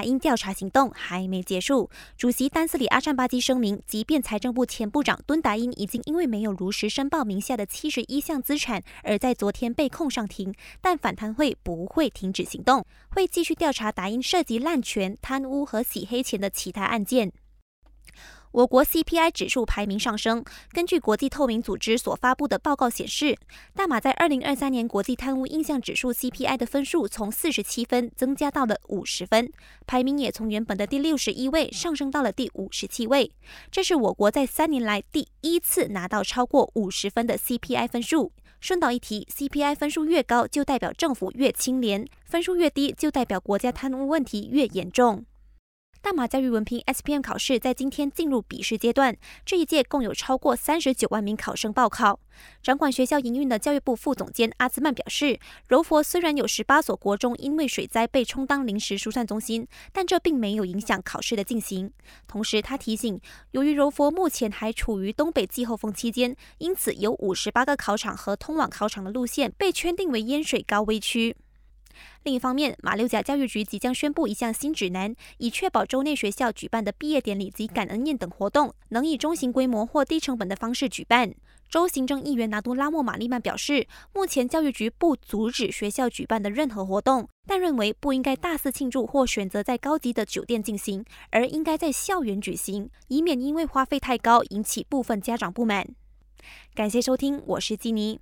达因调查行动还没结束。主席丹斯里阿占巴基声明，即便财政部前部长敦达因已经因为没有如实申报名下的七十一项资产，而在昨天被控上庭，但反贪会不会停止行动，会继续调查达因涉及滥权、贪污和洗黑钱的其他案件。我国 CPI 指数排名上升。根据国际透明组织所发布的报告显示，大马在2023年国际贪污印象指数 CPI 的分数从47分增加到了50分，排名也从原本的第六十一位上升到了第五十七位。这是我国在三年来第一次拿到超过五十分的 CPI 分数。顺道一提，CPI 分数越高，就代表政府越清廉；分数越低，就代表国家贪污问题越严重。大马教育文凭 SPM 考试在今天进入笔试阶段，这一届共有超过三十九万名考生报考。掌管学校营运的教育部副总监阿兹曼表示，柔佛虽然有十八所国中因为水灾被充当临时疏散中心，但这并没有影响考试的进行。同时，他提醒，由于柔佛目前还处于东北季候风期间，因此有五十八个考场和通往考场的路线被圈定为淹水高危区。另一方面，马六甲教育局即将宣布一项新指南，以确保州内学校举办的毕业典礼及感恩宴等活动能以中型规模或低成本的方式举办。州行政议员拿督拉莫马利曼表示，目前教育局不阻止学校举办的任何活动，但认为不应该大肆庆祝或选择在高级的酒店进行，而应该在校园举行，以免因为花费太高引起部分家长不满。感谢收听，我是基尼。